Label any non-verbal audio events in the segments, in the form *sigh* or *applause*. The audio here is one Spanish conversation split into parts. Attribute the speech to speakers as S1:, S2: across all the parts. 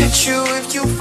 S1: catch you if you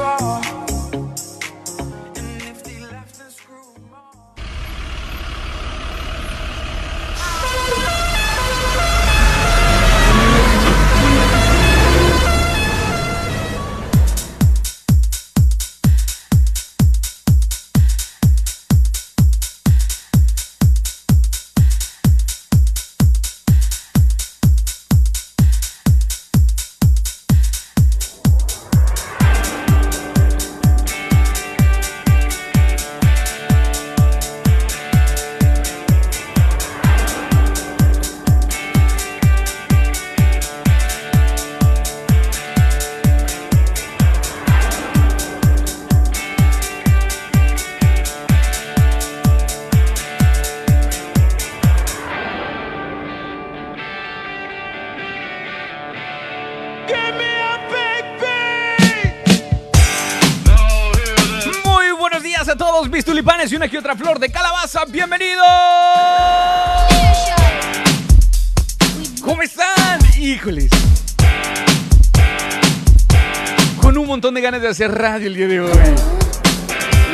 S2: hacer radio el día de hoy.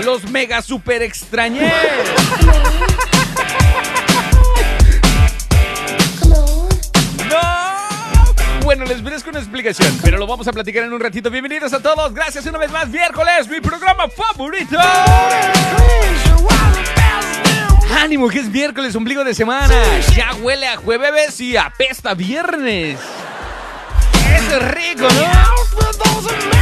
S2: Los mega super extrañé. No. Bueno, les merezco una explicación, pero lo vamos a platicar en un ratito. Bienvenidos a todos. Gracias una vez más. Miércoles, mi programa favorito. Ánimo, que es miércoles, ombligo de semana. Ya huele a jueves y apesta viernes. Es rico, ¿no?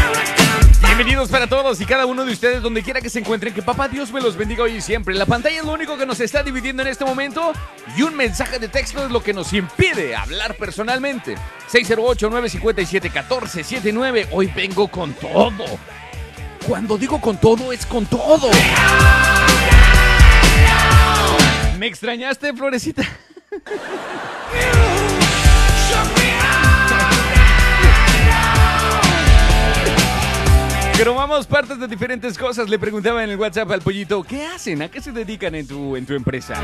S2: Bienvenidos para todos y cada uno de ustedes donde quiera que se encuentren. Que papá Dios me los bendiga hoy y siempre. La pantalla es lo único que nos está dividiendo en este momento y un mensaje de texto es lo que nos impide hablar personalmente. 608-957-1479. Hoy vengo con todo. Cuando digo con todo, es con todo. ¿Me extrañaste, Florecita? *laughs* Grabamos partes de diferentes cosas. Le preguntaba en el WhatsApp al pollito, ¿qué hacen? ¿A qué se dedican en tu, en tu empresa?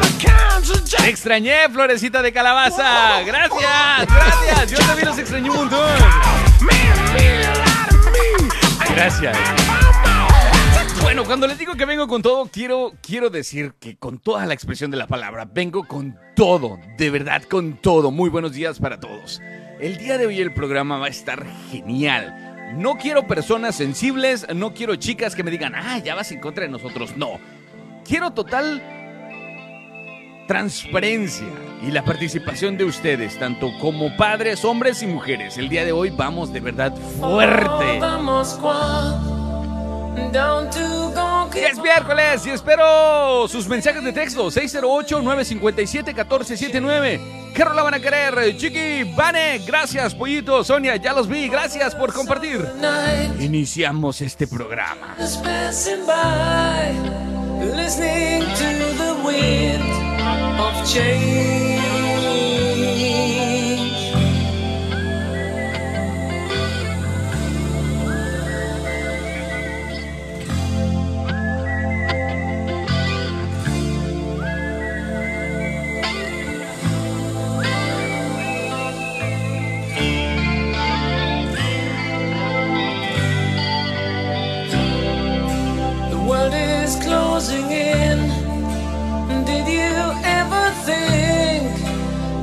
S2: Extrañé, florecita de calabaza. Gracias, gracias. Yo también los extrañé un montón. Gracias. Bueno, cuando les digo que vengo con todo, quiero, quiero decir que con toda la expresión de la palabra, vengo con todo, de verdad con todo. Muy buenos días para todos. El día de hoy el programa va a estar genial. No quiero personas sensibles, no quiero chicas que me digan, ah, ya vas en contra de nosotros. No. Quiero total transparencia y la participación de ustedes, tanto como padres, hombres y mujeres. El día de hoy vamos de verdad fuerte. Es miércoles y espero sus mensajes de texto 608-957-1479. ¿Qué rola van a querer? Chiqui, Vane, gracias, Pollito, Sonia, ya los vi, gracias por compartir. Iniciamos este programa.
S1: Just passing by, listening to the wind of change. Is closing in. Did you ever think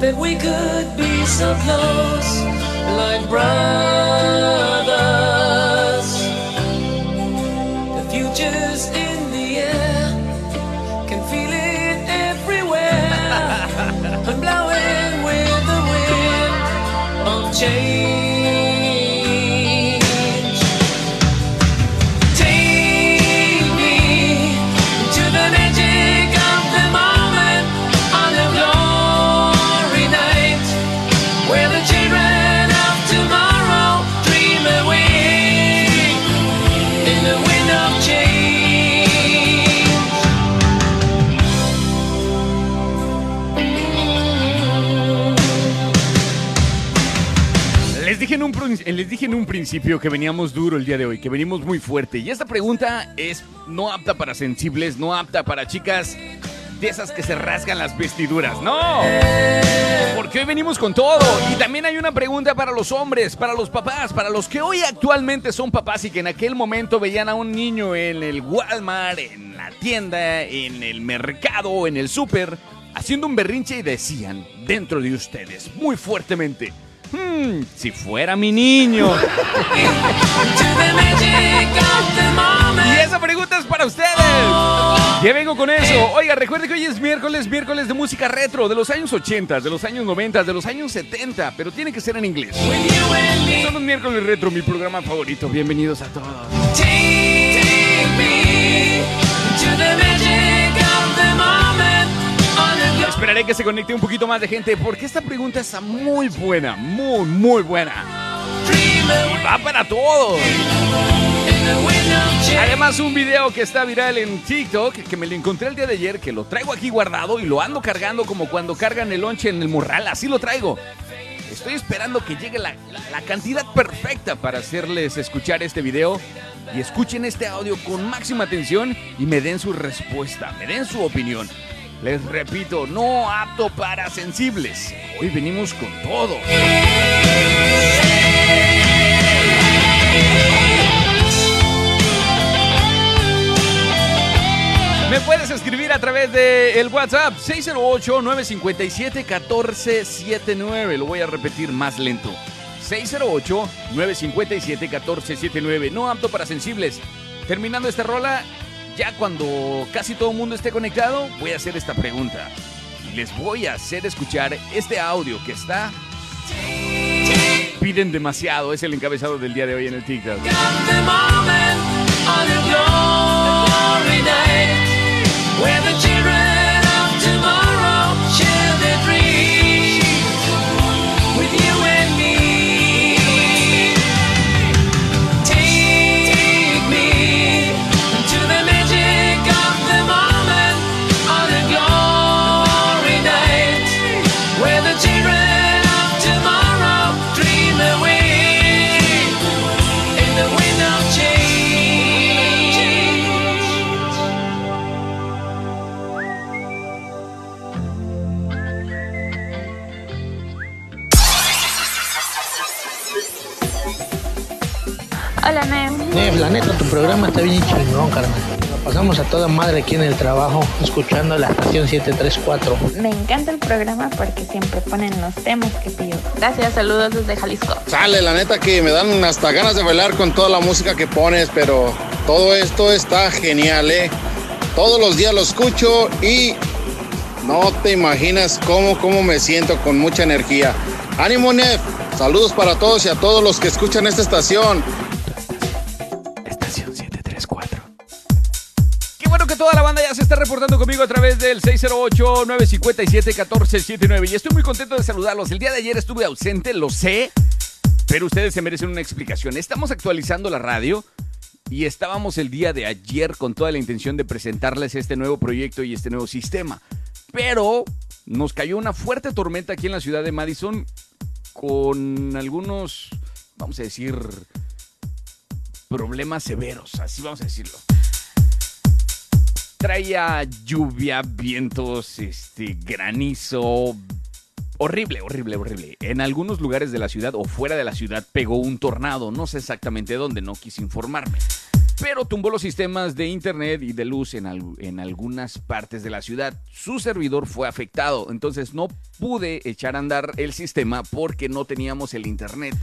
S1: that we could be so close, like brothers? The future's
S2: les dije en un principio que veníamos duro el día de hoy, que venimos muy fuerte. Y esta pregunta es no apta para sensibles, no apta para chicas de esas que se rasgan las vestiduras. No, porque hoy venimos con todo. Y también hay una pregunta para los hombres, para los papás, para los que hoy actualmente son papás y que en aquel momento veían a un niño en el Walmart, en la tienda, en el mercado, en el súper, haciendo un berrinche y decían dentro de ustedes muy fuertemente. Hmm, si fuera mi niño. y esa pregunta es para ustedes. Ya vengo con eso. Oiga, recuerde que hoy es miércoles, miércoles de música retro, de los años 80, de los años 90, de los años 70, pero tiene que ser en inglés. Son los miércoles retro, mi programa favorito. Bienvenidos a todos. Esperaré que se conecte un poquito más de gente porque esta pregunta está muy buena, muy, muy buena. Va para todos. Además, un video que está viral en TikTok, que me lo encontré el día de ayer, que lo traigo aquí guardado y lo ando cargando como cuando cargan el lonche en el morral, así lo traigo. Estoy esperando que llegue la, la cantidad perfecta para hacerles escuchar este video y escuchen este audio con máxima atención y me den su respuesta, me den su opinión. Les repito, no apto para sensibles. Hoy venimos con todo. Me puedes escribir a través del el WhatsApp 608-957-1479. Lo voy a repetir más lento. 608-957-1479. No apto para sensibles. Terminando esta rola, ya cuando casi todo el mundo esté conectado, voy a hacer esta pregunta. Les voy a hacer escuchar este audio que está... Piden demasiado, es el encabezado del día de hoy en el TikTok.
S3: Nem. la neta, tu programa está bien chingón, carnal. Lo pasamos a toda madre aquí en el trabajo, escuchando la estación 734.
S4: Me encanta el programa porque siempre ponen los temas que pido. Gracias, saludos desde Jalisco.
S5: Sale, la neta que me dan hasta ganas de bailar con toda la música que pones, pero todo esto está genial, ¿eh? Todos los días lo escucho y no te imaginas cómo, cómo me siento con mucha energía. Ánimo, Nef. Saludos para todos y a todos los que escuchan esta estación.
S2: Se está reportando conmigo a través del 608-957-1479 y estoy muy contento de saludarlos. El día de ayer estuve ausente, lo sé, pero ustedes se merecen una explicación. Estamos actualizando la radio y estábamos el día de ayer con toda la intención de presentarles este nuevo proyecto y este nuevo sistema. Pero nos cayó una fuerte tormenta aquí en la ciudad de Madison con algunos, vamos a decir, problemas severos, así vamos a decirlo traía lluvia, vientos, este, granizo. Horrible, horrible, horrible. En algunos lugares de la ciudad o fuera de la ciudad pegó un tornado. No sé exactamente dónde, no quise informarme. Pero tumbó los sistemas de internet y de luz en, en algunas partes de la ciudad. Su servidor fue afectado, entonces no pude echar a andar el sistema porque no teníamos el internet.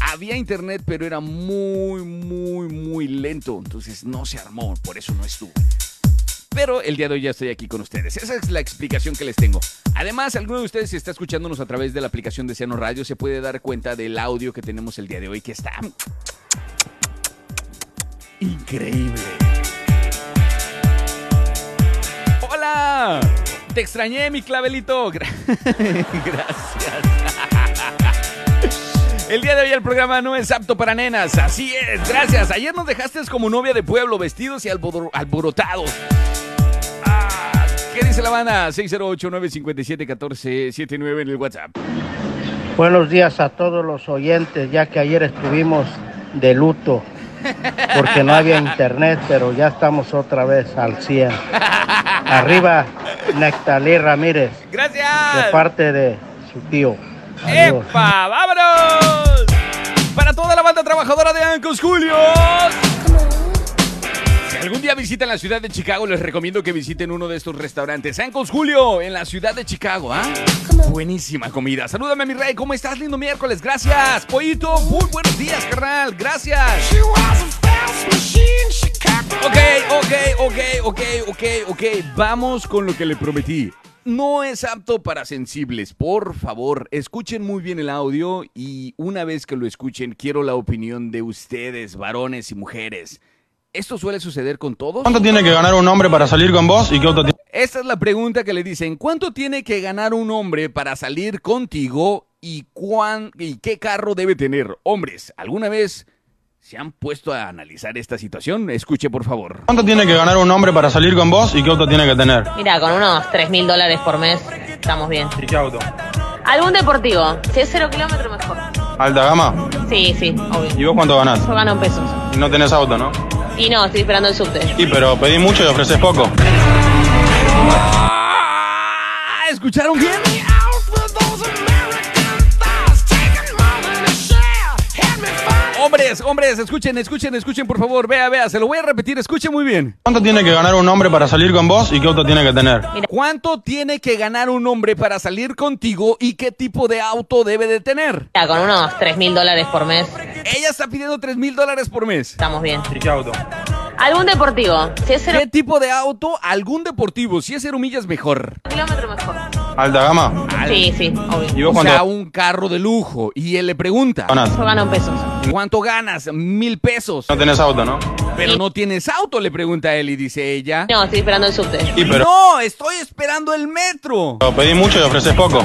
S2: Había internet, pero era muy, muy, muy lento. Entonces no se armó, por eso no estuvo. Pero el día de hoy ya estoy aquí con ustedes. Esa es la explicación que les tengo. Además, alguno de ustedes si está escuchándonos a través de la aplicación de Ciano Radio se puede dar cuenta del audio que tenemos el día de hoy que está increíble. Hola, te extrañé mi clavelito. *laughs* Gracias. El día de hoy el programa no es apto para nenas. Así es, gracias. Ayer nos dejaste como novia de pueblo, vestidos y alborotados. ¿Qué dice la banda? 608-957-1479 en el WhatsApp.
S6: Buenos días a todos los oyentes, ya que ayer estuvimos de luto porque no había internet, pero ya estamos otra vez al 100. *laughs* Arriba Nectalí Ramírez, de
S2: Gracias.
S6: parte de su tío. Adiós.
S2: ¡Epa! ¡Vámonos! Para toda la banda trabajadora de Ancos Julios. Algún día visitan la ciudad de Chicago, les recomiendo que visiten uno de estos restaurantes. Ancos Julio, en la ciudad de Chicago, ¿ah? Buenísima comida. Salúdame, mi rey. ¿Cómo estás? Lindo miércoles. Gracias. Pollito, muy buenos días, carnal. Gracias. Ok, ok, ok, ok, ok, ok. Vamos con lo que le prometí. No es apto para sensibles. Por favor, escuchen muy bien el audio y una vez que lo escuchen, quiero la opinión de ustedes, varones y mujeres. ¿Esto suele suceder con todos?
S7: ¿Cuánto tiene que ganar un hombre para salir con vos y qué auto tiene?
S2: Esta es la pregunta que le dicen. ¿Cuánto tiene que ganar un hombre para salir contigo y, cuán, y qué carro debe tener? Hombres, ¿alguna vez se han puesto a analizar esta situación? Escuche, por favor.
S7: ¿Cuánto tiene que ganar un hombre para salir con vos y qué auto tiene que tener?
S8: Mira, con unos 3 mil dólares por mes estamos bien.
S7: ¿Y qué auto?
S8: Algún deportivo. Si es cero kilómetros, mejor.
S7: ¿Alta gama?
S8: Sí, sí, obvio.
S7: ¿Y vos cuánto ganás?
S8: Yo gano en pesos.
S7: Y no tenés auto, ¿no?
S8: Y no, estoy esperando el subte.
S7: Sí, pero pedí mucho y ofreces poco.
S2: Ah, ¿Escucharon bien? Hombres, hombres, escuchen, escuchen, escuchen, por favor. Vea, vea, se lo voy a repetir, escuchen muy bien.
S7: ¿Cuánto tiene que ganar un hombre para salir con vos y qué auto tiene que tener?
S2: ¿Cuánto tiene que ganar un hombre para salir contigo y qué tipo de auto debe de tener?
S8: Mira, con unos 3 mil dólares por mes
S2: Ella está pidiendo 3 mil dólares por mes.
S8: estamos bien.
S7: ¿Y qué auto?
S8: Algún deportivo. Si es cero
S2: ¿Qué tipo de auto? Algún deportivo. Si es cero millas, mejor.
S8: kilómetros, mejor.
S7: ¿Alta gama?
S8: Sí, sí, obvio.
S7: ¿Y
S2: O
S7: vos cuánto
S2: sea, un carro de lujo. Y él le pregunta,
S7: ganás?
S8: Yo gano en pesos.
S2: ¿cuánto ganas? Mil pesos.
S7: No tenés auto, ¿no?
S2: Pero no tienes auto, le pregunta él y dice ella.
S8: No, estoy esperando el subte.
S7: Sí, pero
S2: No, estoy esperando el metro.
S7: pedí mucho y ofreces poco.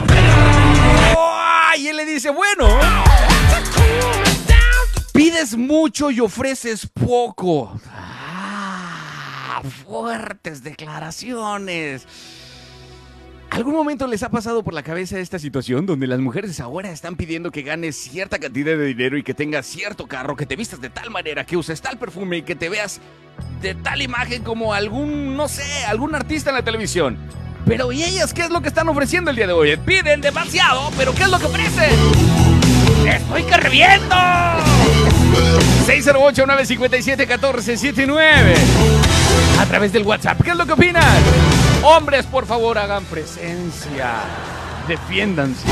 S2: ¡Ay! Y él le dice, bueno. Pides mucho y ofreces poco. Ah, fuertes declaraciones. ¿Algún momento les ha pasado por la cabeza esta situación donde las mujeres ahora están pidiendo que ganes cierta cantidad de dinero y que tengas cierto carro, que te vistas de tal manera, que uses tal perfume y que te veas de tal imagen como algún, no sé, algún artista en la televisión? Pero ¿y ellas qué es lo que están ofreciendo el día de hoy? Piden demasiado, pero ¿qué es lo que ofrecen? ¡Estoy que reviento! 608-957-1479 A través del WhatsApp. ¿Qué es lo que opinan? Hombres, por favor, hagan presencia. Defiéndanse.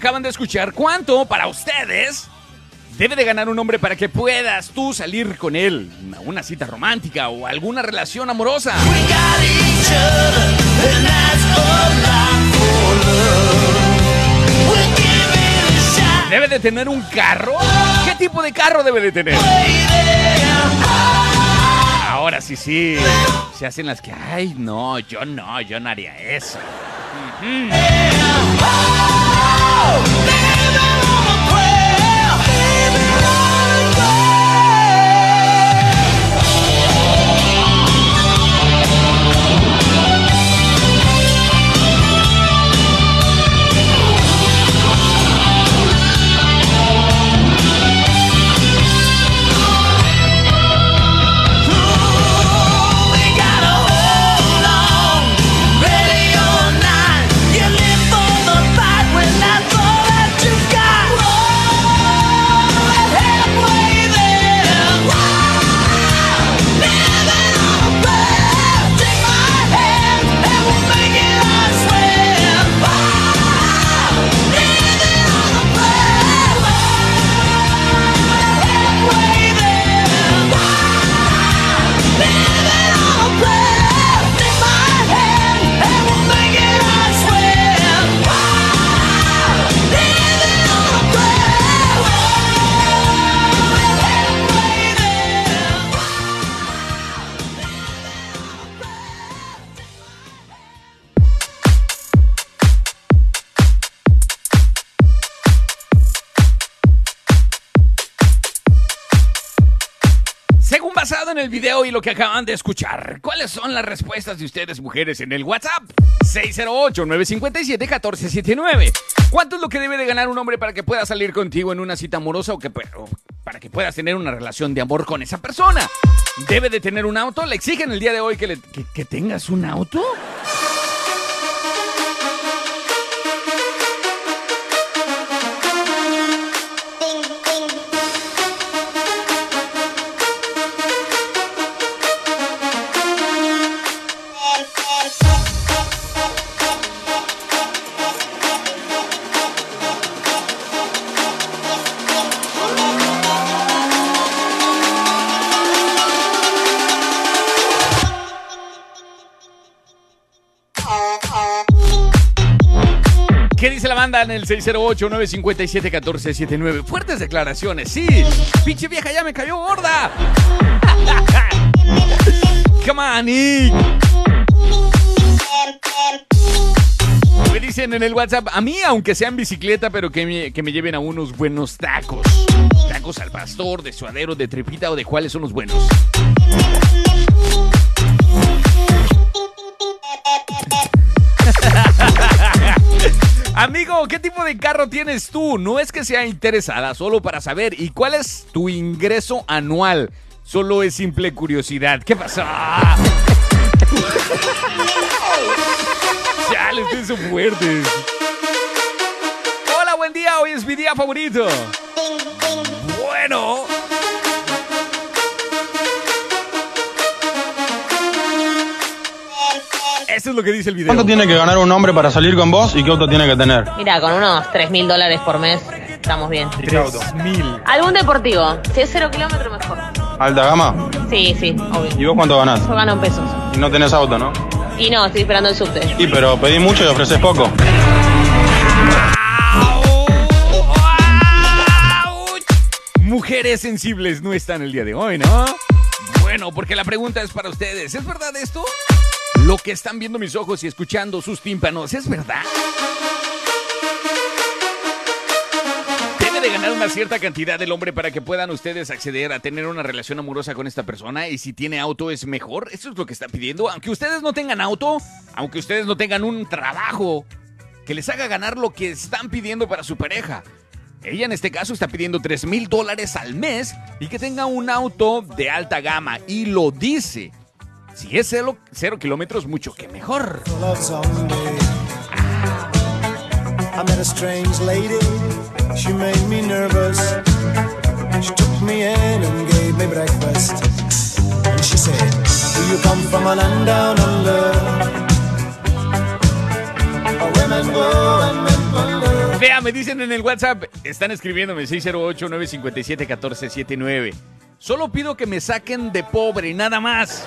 S2: Acaban de escuchar, ¿cuánto para ustedes debe de ganar un hombre para que puedas tú salir con él? a Una cita romántica o alguna relación amorosa. ¿Debe de tener un carro? ¿Qué tipo de carro debe de tener? Ahora y sí. Se hacen las que, ay, no, yo no, yo no haría eso. Oh, video y lo que acaban de escuchar, ¿cuáles son las respuestas de ustedes, mujeres, en el WhatsApp? 608-957-1479. ¿Cuánto es lo que debe de ganar un hombre para que pueda salir contigo en una cita amorosa o, que, o para que puedas tener una relación de amor con esa persona? ¿Debe de tener un auto? ¿Le exigen el día de hoy que, le- que tengas un auto? ¿Qué dice la banda en el 608-957-1479? Fuertes declaraciones, sí. Pinche vieja ya me cayó gorda. *laughs* Come on, Nick. Me dicen en el WhatsApp, a mí, aunque sea en bicicleta, pero que me, que me lleven a unos buenos tacos. Tacos al pastor, de suadero, de tripita o de cuáles son los buenos. Amigo, ¿qué tipo de carro tienes tú? No es que sea interesada, solo para saber. ¿Y cuál es tu ingreso anual? Solo es simple curiosidad. ¿Qué pasó? *laughs* Chale, ustedes son fuertes. Hola, buen día. Hoy es mi día favorito. Bueno. Eso es lo que dice el video.
S7: ¿Cuánto tiene que ganar un hombre para salir con vos y qué auto tiene que tener?
S8: Mira, con unos 3 mil dólares por mes estamos bien.
S7: ¿Y qué auto?
S2: mil.
S8: Algún deportivo. Si es cero kilómetros, mejor.
S7: ¿Alta gama?
S8: Sí, sí, obvio.
S7: ¿Y vos cuánto ganás?
S8: Yo gano en pesos.
S7: Y no tenés auto, ¿no?
S8: Y no, estoy esperando el subte.
S7: Sí, pero pedí mucho y ofreces poco.
S2: Mujeres sensibles no están el día de hoy, ¿no? Bueno, porque la pregunta es para ustedes. ¿Es verdad esto? Lo que están viendo mis ojos y escuchando sus tímpanos, ¿es verdad? Debe de ganar una cierta cantidad del hombre para que puedan ustedes acceder a tener una relación amorosa con esta persona y si tiene auto es mejor. Eso es lo que está pidiendo. Aunque ustedes no tengan auto, aunque ustedes no tengan un trabajo que les haga ganar lo que están pidiendo para su pareja. Ella en este caso está pidiendo 3 mil dólares al mes y que tenga un auto de alta gama y lo dice. Si es cero, cero kilómetros, mucho que mejor.
S9: I met a strange lady, she made me nervous. She took me in and gave me breakfast. And she said, Do you come from a land down under? Where women go and men wonder.
S2: Vea, me dicen en el WhatsApp, están escribiéndome 608-957-1479. Solo pido que me saquen de pobre, nada más.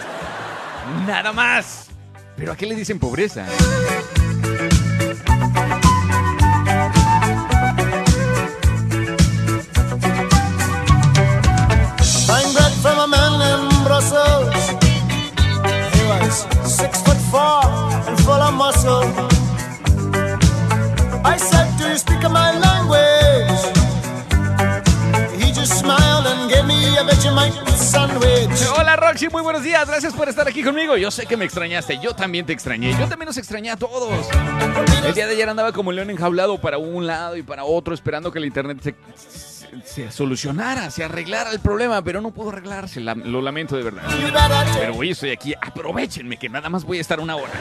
S2: Nada más. Pero ¿a qué le dicen pobreza?
S9: I'm from a man in Brussels. He was
S2: six foot Roxy, muy buenos días. Gracias por estar aquí conmigo. Yo sé que me extrañaste. Yo también te extrañé. Yo también los extrañé a todos. El día de ayer andaba como león enjaulado para un lado y para otro, esperando que el internet se, se solucionara, se arreglara el problema, pero no pudo arreglarse. La- lo lamento de verdad. Pero hoy estoy aquí. Aprovechenme que nada más voy a estar una hora.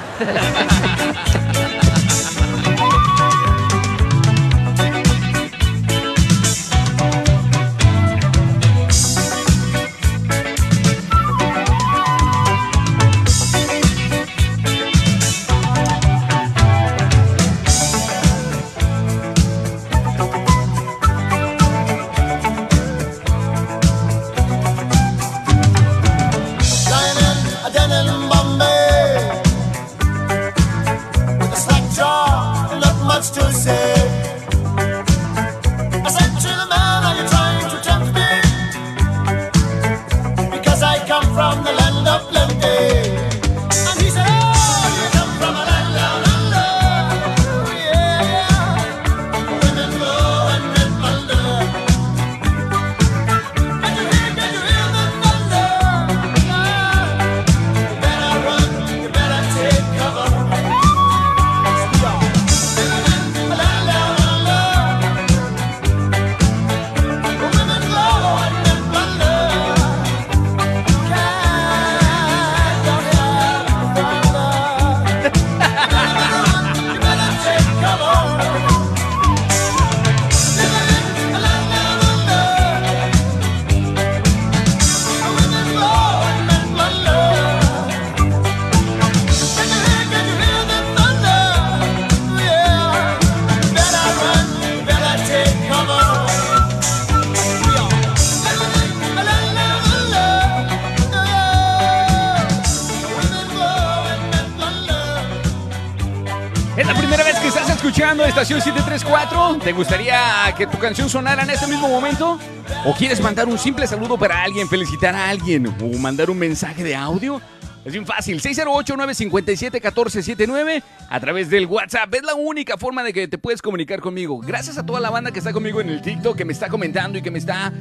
S2: Escuchando Estación 734? ¿Te gustaría que tu canción sonara en este mismo momento? ¿O quieres mandar un simple saludo para alguien, felicitar a alguien o mandar un mensaje de audio? Es bien fácil, 608-957-1479 a través del WhatsApp. Es la única forma de que te puedes comunicar conmigo. Gracias a toda la banda que está conmigo en el TikTok, que me está comentando y que me está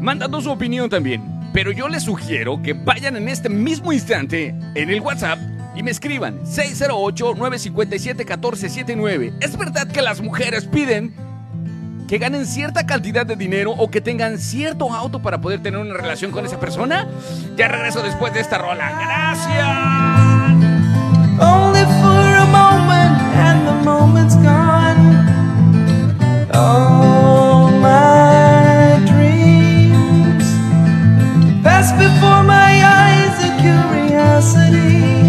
S2: mandando su opinión también. Pero yo les sugiero que vayan en este mismo instante en el WhatsApp y me escriban 608-957-1479. ¿Es verdad que las mujeres piden que ganen cierta cantidad de dinero o que tengan cierto auto para poder tener una relación con esa persona? Ya regreso después de esta rola. Gracias.
S10: Only for a moment, and the moment's gone. All my dreams pass before my eyes in curiosity.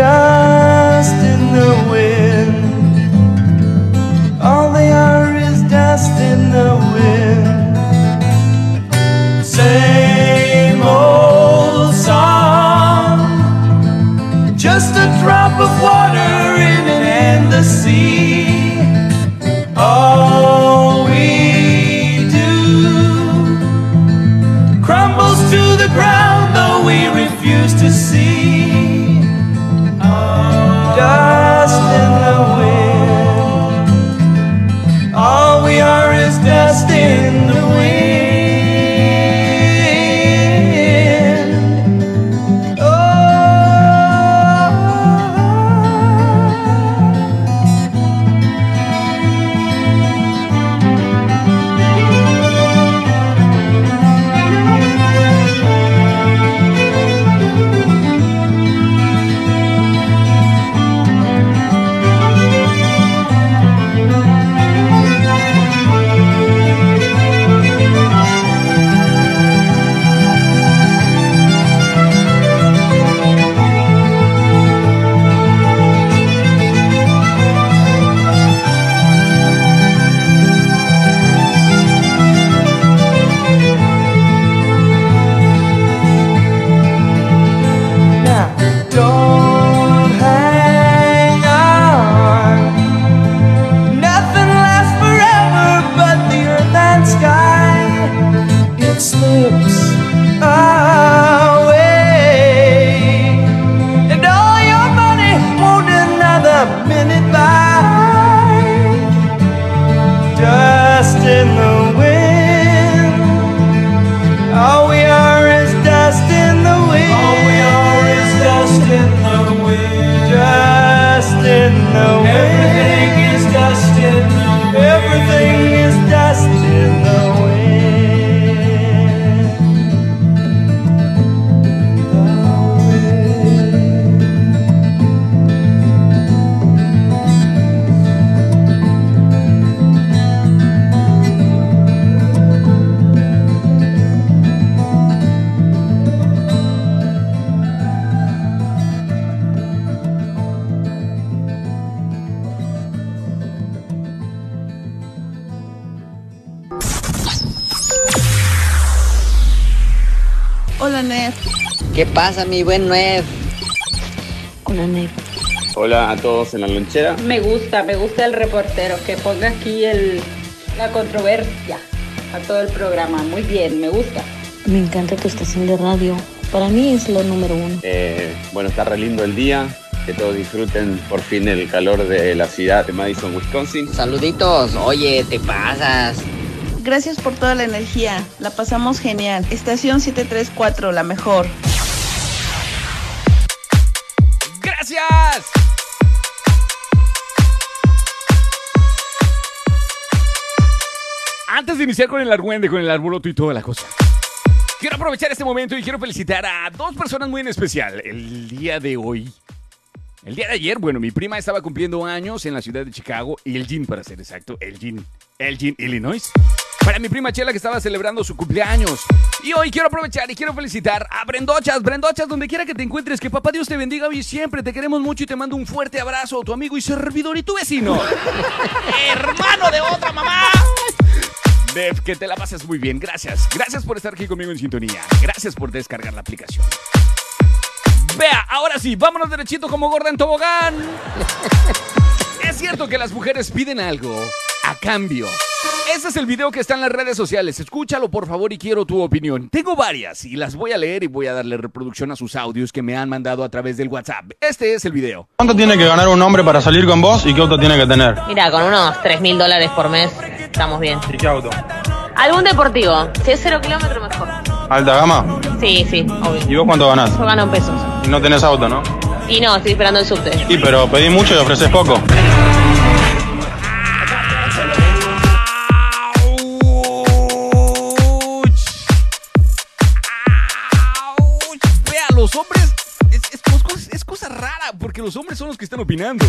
S10: Dust in the wind. All they are is dust in the wind.
S11: Buen Nef?
S12: Hola, Nef.
S13: Hola a todos en la lonchera.
S14: Me gusta, me gusta el reportero que ponga aquí el, la controversia a todo el programa. Muy bien, me gusta.
S12: Me encanta tu estación de radio. Para mí es lo número uno.
S13: Eh, bueno, está re lindo el día. Que todos disfruten por fin el calor de la ciudad de Madison, Wisconsin.
S11: Saluditos. Oye, te pasas.
S12: Gracias por toda la energía. La pasamos genial. Estación 734, la mejor.
S2: ¡Gracias! Antes de iniciar con el argüende, con el arboloto y toda la cosa. Quiero aprovechar este momento y quiero felicitar a dos personas muy en especial. El día de hoy. El día de ayer, bueno, mi prima estaba cumpliendo años en la ciudad de Chicago, Elgin para ser exacto, Elgin, Elgin, Illinois. Para mi prima Chela que estaba celebrando su cumpleaños. Y hoy quiero aprovechar y quiero felicitar a Brendochas, Brendochas, donde quiera que te encuentres, que papá Dios te bendiga hoy y siempre, te queremos mucho y te mando un fuerte abrazo, tu amigo y servidor y tu vecino. *laughs* Hermano de otra mamá. Dev, que te la pases muy bien. Gracias. Gracias por estar aquí conmigo en sintonía. Gracias por descargar la aplicación. Vea, ahora sí, vámonos derechito como gorda en tobogán. Es cierto que las mujeres piden algo a cambio. Ese es el video que está en las redes sociales. Escúchalo por favor y quiero tu opinión. Tengo varias y las voy a leer y voy a darle reproducción a sus audios que me han mandado a través del WhatsApp. Este es el video.
S7: ¿Cuánto tiene que ganar un hombre para salir con vos y qué auto tiene que tener?
S8: Mira, con unos 3 mil dólares por mes estamos bien.
S7: ¿Y qué auto?
S8: Algún deportivo. Si es cero kilómetros, mejor.
S7: ¿Alta gama?
S8: Sí, sí, obvio.
S7: ¿Y vos cuánto ganás?
S8: Yo gano en pesos.
S7: Y no tenés auto, ¿no?
S8: Y no, estoy esperando el subte.
S7: Sí, pero pedí mucho y ofreces poco.
S2: Porque los hombres son los que están opinando.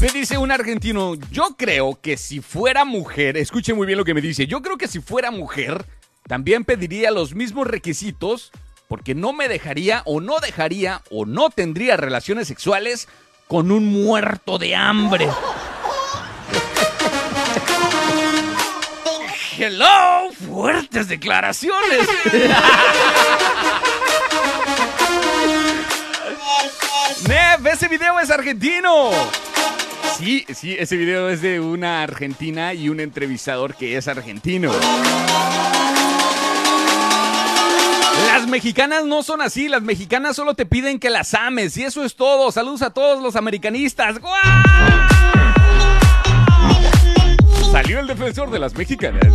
S2: Me dice un argentino, yo creo que si fuera mujer, escuche muy bien lo que me dice, yo creo que si fuera mujer, también pediría los mismos requisitos porque no me dejaría o no dejaría o no tendría relaciones sexuales con un muerto de hambre. *laughs* Hello, fuertes declaraciones. *laughs* Nev, ese video es argentino. Sí, sí, ese video es de una argentina y un entrevistador que es argentino. Las mexicanas no son así, las mexicanas solo te piden que las ames y eso es todo. Saludos a todos los americanistas. ¡Guau! Salió el defensor de las mexicanas.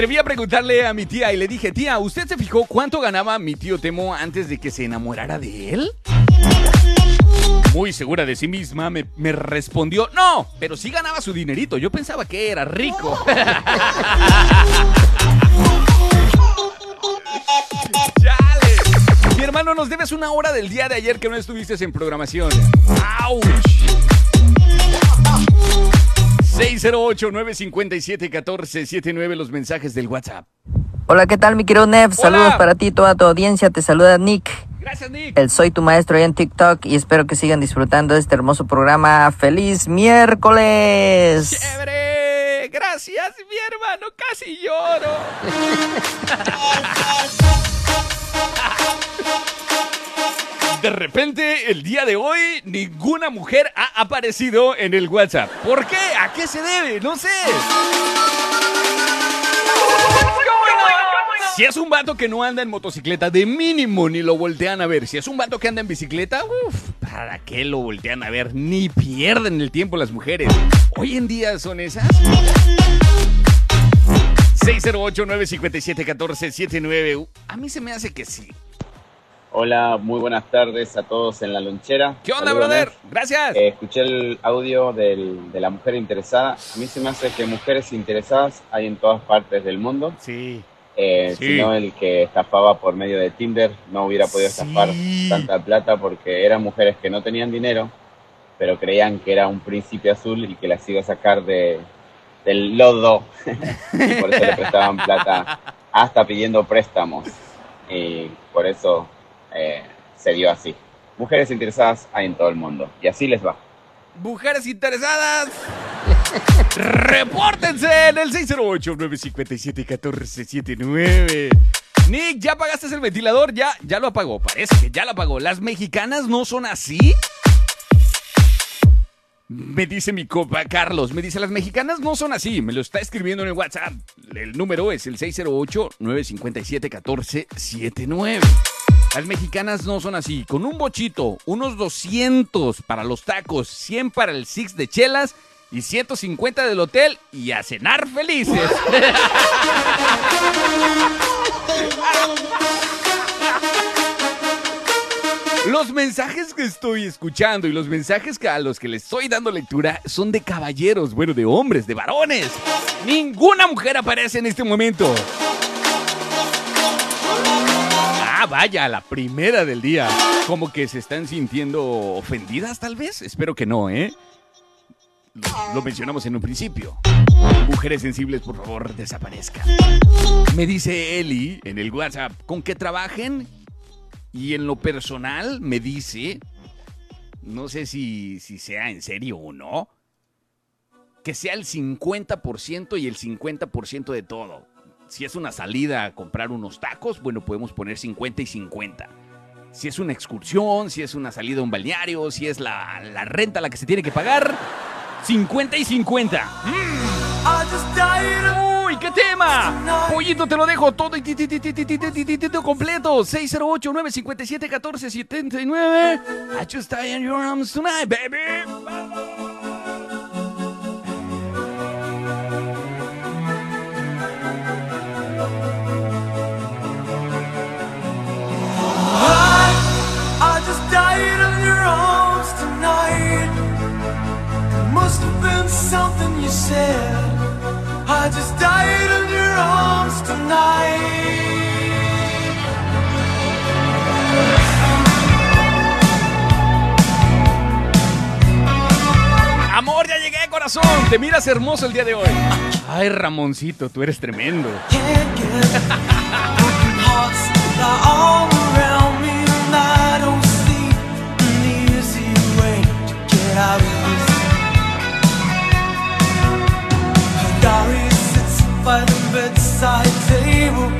S2: Atreví a preguntarle a mi tía y le dije, tía, ¿usted se fijó cuánto ganaba mi tío Temo antes de que se enamorara de él? Muy segura de sí misma me, respondió, no, pero sí ganaba su dinerito, yo pensaba que era rico. *laughs* Chale. Mi hermano, nos debes una hora del día de ayer que no estuviste en programación. ¡Auch! 608-957-1479 los mensajes del WhatsApp.
S11: Hola, ¿qué tal, mi querido Nev? Saludos para ti y toda tu audiencia. Te saluda Nick.
S2: Gracias, Nick.
S11: El Soy tu maestro en TikTok y espero que sigan disfrutando de este hermoso programa. ¡Feliz miércoles!
S2: ¡Chévere! Gracias, mi hermano, casi lloro. *laughs* De repente, el día de hoy, ninguna mujer ha aparecido en el WhatsApp. ¿Por qué? ¿A qué se debe? No sé. Si es un vato que no anda en motocicleta, de mínimo ni lo voltean a ver. Si es un vato que anda en bicicleta, uff, ¿para qué lo voltean a ver? Ni pierden el tiempo las mujeres. Hoy en día son esas. 608-957-1479. A mí se me hace que sí.
S13: Hola, muy buenas tardes a todos en la lonchera.
S2: ¿Qué onda,
S13: Saludos,
S2: brother? Gracias.
S13: Eh, escuché el audio del- de la mujer interesada. A mí se me hace que mujeres interesadas hay en todas partes del mundo.
S2: Sí.
S13: Eh,
S2: Sí.
S13: Si no, el que estafaba por medio de Tinder no hubiera podido estafar tanta plata porque eran mujeres que no tenían dinero, pero creían que era un príncipe azul y que las iba a sacar de, del lodo. *laughs* y por eso le prestaban plata hasta pidiendo préstamos. Y por eso eh, se dio así. Mujeres interesadas hay en todo el mundo. Y así les va.
S2: Mujeres interesadas. Repórtense en el 608-957-1479. Nick, ¿ya pagaste el ventilador? Ya, ya lo apagó. Parece que ya lo apagó. ¿Las mexicanas no son así? Me dice mi copa Carlos, me dice, las mexicanas no son así, me lo está escribiendo en el WhatsApp. El número es el 608-957-1479. Las mexicanas no son así, con un bochito, unos 200 para los tacos, 100 para el six de chelas y 150 del hotel y a cenar felices. *laughs* Los mensajes que estoy escuchando y los mensajes que a los que les estoy dando lectura son de caballeros, bueno, de hombres, de varones. Ninguna mujer aparece en este momento. Ah, vaya, la primera del día. Como que se están sintiendo ofendidas, tal vez. Espero que no, ¿eh? Lo mencionamos en un principio. Mujeres sensibles, por favor, desaparezcan. Me dice Eli en el WhatsApp, con que trabajen y en lo personal me dice, no sé si, si sea en serio o no, que sea el 50% y el 50% de todo. Si es una salida a comprar unos tacos, bueno, podemos poner 50 y 50. Si es una excursión, si es una salida a un balneario, si es la, la renta la que se tiene que pagar, 50 y 50. Mm. ¡Uy, qué tema! Pollito, te lo dejo todo y completo. 608-957-1479. I just die in your arms tonight, baby.
S10: Something you said. I just died in your arms tonight.
S2: Amor, ya llegué, corazón. Te miras hermoso el día de hoy. Ay, Ramoncito, tú eres tremendo.
S10: inside they
S2: will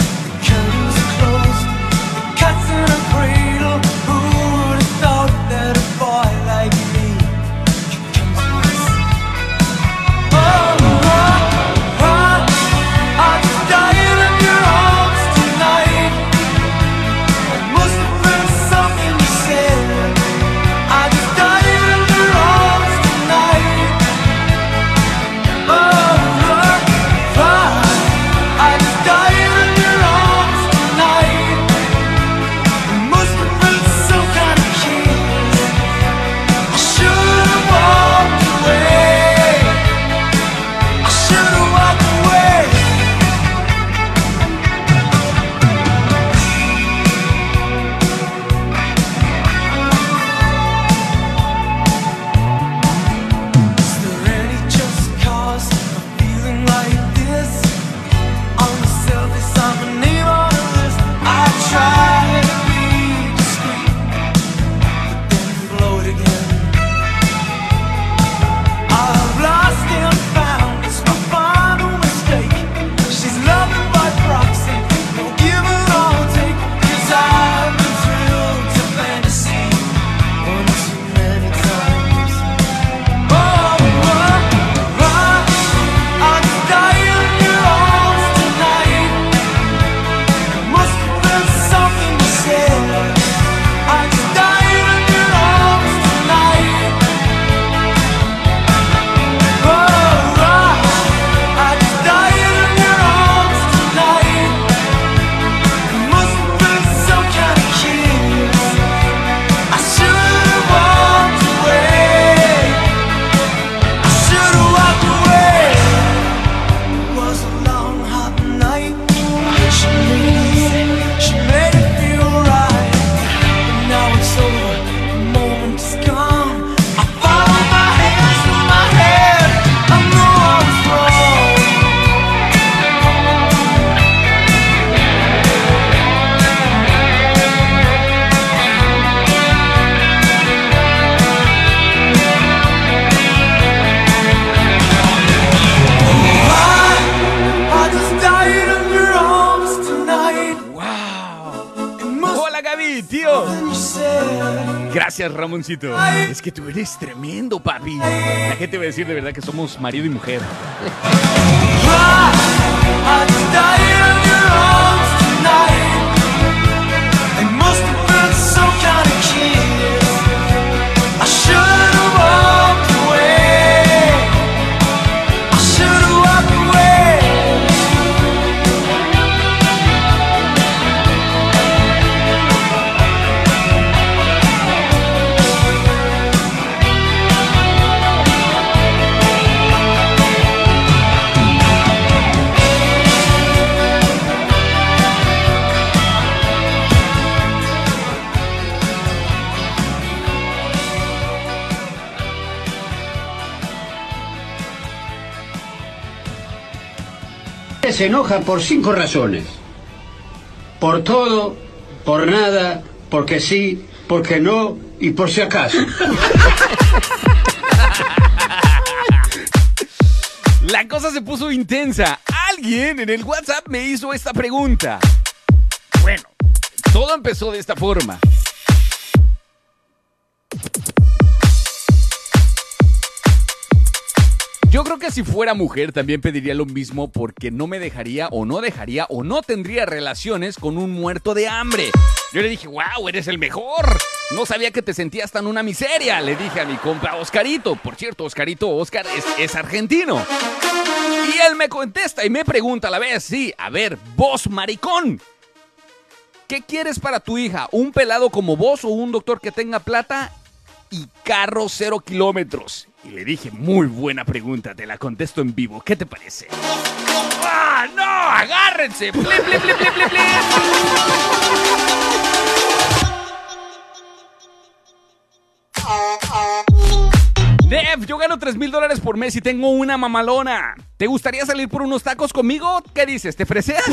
S2: Ramoncito. Es que tú eres tremendo, papi. La gente va a decir de verdad que somos marido y mujer.
S15: Se enoja por cinco razones. Por todo, por nada, porque sí, porque no y por si acaso. *laughs*
S2: La cosa se puso intensa. Alguien en el WhatsApp me hizo esta pregunta. Bueno, todo empezó de esta forma. Yo creo que si fuera mujer también pediría lo mismo porque no me dejaría o no dejaría o no tendría relaciones con un muerto de hambre. Yo le dije, wow, eres el mejor. No sabía que te sentías tan una miseria. Le dije a mi compa Oscarito. Por cierto, Oscarito, Oscar es, es argentino. Y él me contesta y me pregunta a la vez, sí, a ver, vos maricón. ¿Qué quieres para tu hija? ¿Un pelado como vos o un doctor que tenga plata y carro cero kilómetros? Y le dije, muy buena pregunta, te la contesto en vivo. ¿Qué te parece? ¡Ah, no! ¡Agárrense! ¡Pli, pli, pli, pli, pli, pli! Dev, yo gano 3 mil dólares por mes y tengo una mamalona. ¿Te gustaría salir por unos tacos conmigo? ¿Qué dices? ¿Te freseas? *laughs*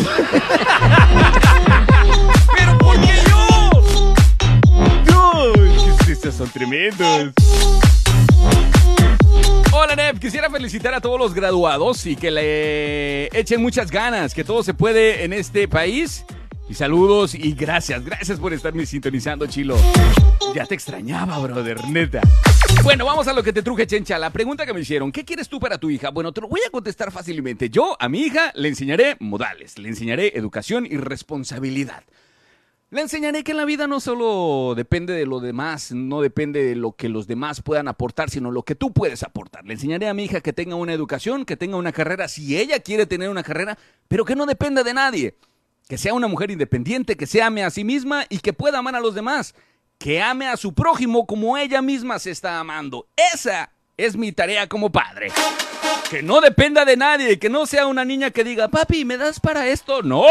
S2: ¿Pero por qué yo? ¡Ay, qué son tremendos! Hola Nev, quisiera felicitar a todos los graduados y que le echen muchas ganas, que todo se puede en este país. Y saludos y gracias, gracias por estarme sintonizando, Chilo. Ya te extrañaba, brother, neta. Bueno, vamos a lo que te truje, Chencha. La pregunta que me hicieron, ¿qué quieres tú para tu hija? Bueno, te lo voy a contestar fácilmente. Yo a mi hija le enseñaré modales, le enseñaré educación y responsabilidad. Le enseñaré que en la vida no solo depende de lo demás, no depende de lo que los demás puedan aportar, sino lo que tú puedes aportar. Le enseñaré a mi hija que tenga una educación, que tenga una carrera, si ella quiere tener una carrera, pero que no dependa de nadie. Que sea una mujer independiente, que se ame a sí misma y que pueda amar a los demás. Que ame a su prójimo como ella misma se está amando. Esa es mi tarea como padre. Que no dependa de nadie, que no sea una niña que diga, papi, ¿me das para esto? No,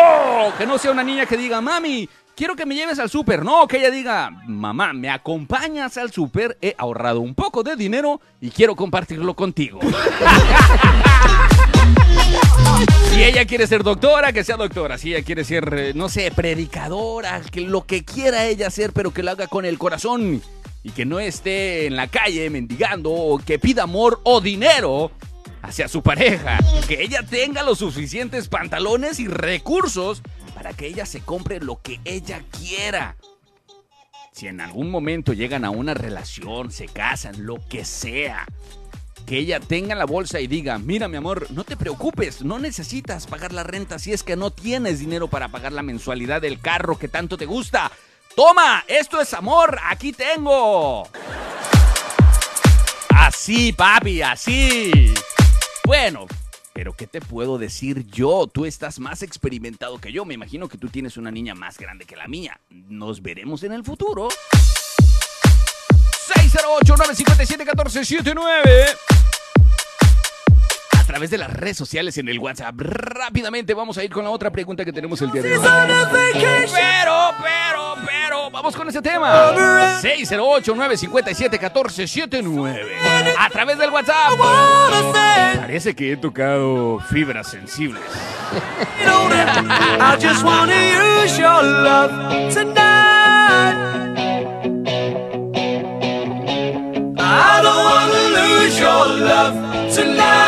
S2: que no sea una niña que diga, mami, quiero que me lleves al súper. No, que ella diga, mamá, me acompañas al súper, he ahorrado un poco de dinero y quiero compartirlo contigo. *laughs* Si ella quiere ser doctora, que sea doctora. Si ella quiere ser, eh, no sé, predicadora, que lo que quiera ella hacer, pero que lo haga con el corazón. Y que no esté en la calle mendigando o que pida amor o dinero hacia su pareja. Que ella tenga los suficientes pantalones y recursos para que ella se compre lo que ella quiera. Si en algún momento llegan a una relación, se casan, lo que sea, que ella tenga la bolsa y diga, mira mi amor, no te preocupes, no necesitas pagar la renta si es que no tienes dinero para pagar la mensualidad del carro que tanto te gusta. Toma, esto es amor, aquí tengo. Así, papi, así. Bueno, pero ¿qué te puedo decir yo? Tú estás más experimentado que yo. Me imagino que tú tienes una niña más grande que la mía. Nos veremos en el futuro. 608-957-1479. A través de las redes sociales en el WhatsApp. Rápidamente vamos a ir con la otra pregunta que tenemos el día de hoy. Pero, pero, pero, vamos con ese tema. 608-957-1479. A través del WhatsApp. Parece que he tocado fibras sensibles.
S10: I just wanna use your love tonight. I don't wanna lose your love tonight.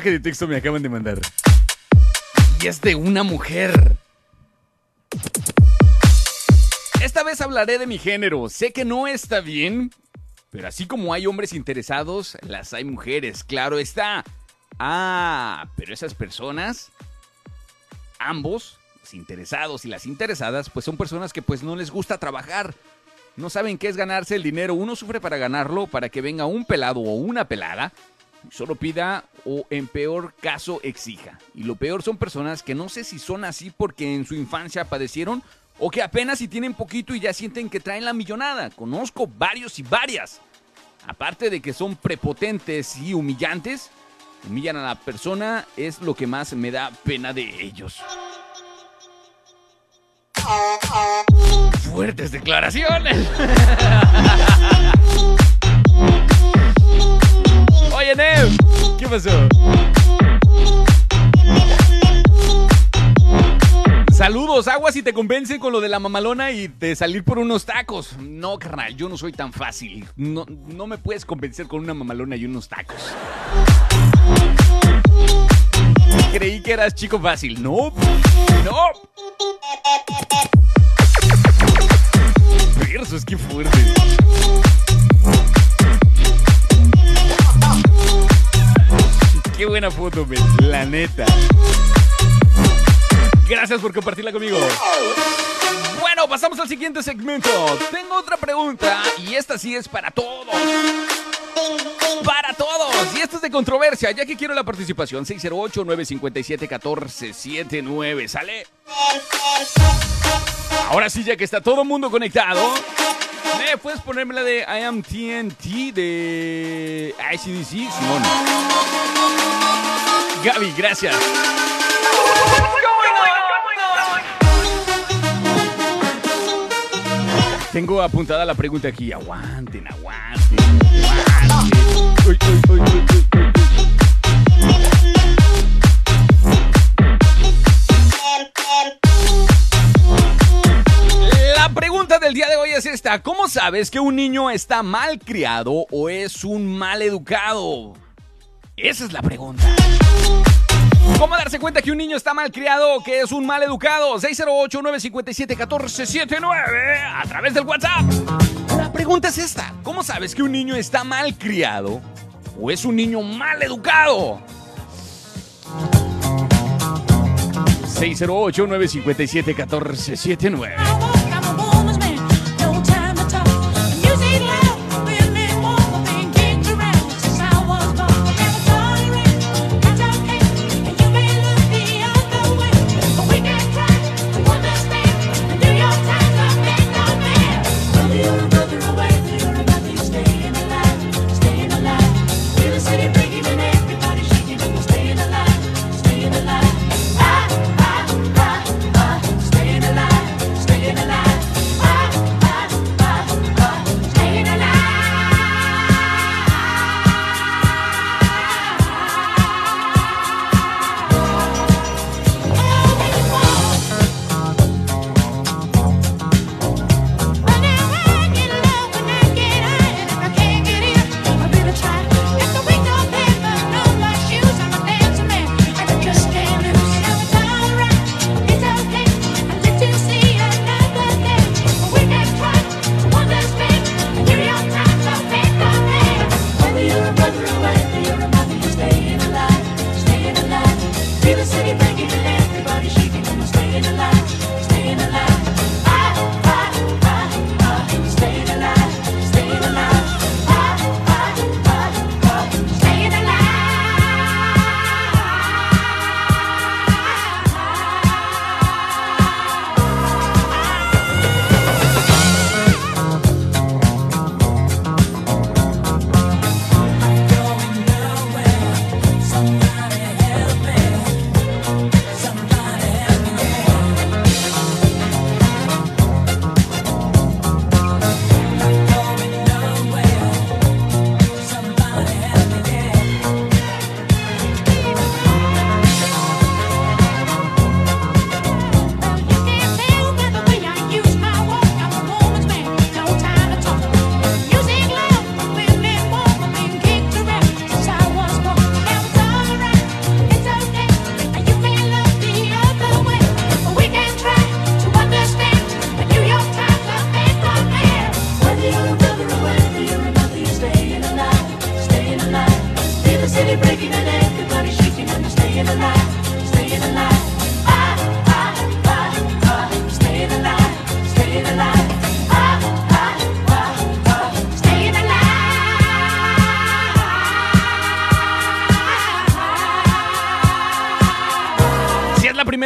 S2: Mensaje de texto me acaban de mandar. Y es de una mujer. Esta vez hablaré de mi género. Sé que no está bien, pero así como hay hombres interesados, las hay mujeres, claro está. Ah, pero esas personas, ambos, los interesados y las interesadas, pues son personas que pues no les gusta trabajar. No saben qué es ganarse el dinero. Uno sufre para ganarlo, para que venga un pelado o una pelada solo pida o en peor caso exija. Y lo peor son personas que no sé si son así porque en su infancia padecieron o que apenas si tienen poquito y ya sienten que traen la millonada. Conozco varios y varias. Aparte de que son prepotentes y humillantes, humillan a la persona es lo que más me da pena de ellos. *laughs* Fuertes declaraciones. *laughs* Oye, Nev, ¿qué pasó? Saludos, aguas si te convencen con lo de la mamalona y de salir por unos tacos. No, carnal, yo no soy tan fácil. No, no me puedes convencer con una mamalona y unos tacos. Creí que eras chico fácil. No, no. Versos, qué fuerte. Buena foto, men, la neta. Gracias por compartirla conmigo. Bueno, pasamos al siguiente segmento. Tengo otra pregunta y esta sí es para todos. Para todos. Y esto es de controversia, ya que quiero la participación. 608-957-1479. ¿Sale? *laughs* Ahora sí, ya que está todo el mundo conectado. ¿Me puedes ponerme la de I am TNT de ICDC, Simón? Gaby, gracias. Tengo apuntada la pregunta aquí. Aguanten, aguanten. Pregunta del día de hoy es esta. ¿Cómo sabes que un niño está mal criado o es un mal educado? Esa es la pregunta. ¿Cómo darse cuenta que un niño está mal criado o que es un mal educado? 608-957-1479 a través del WhatsApp. La pregunta es esta. ¿Cómo sabes que un niño está mal criado o es un niño mal educado? 608-957-1479.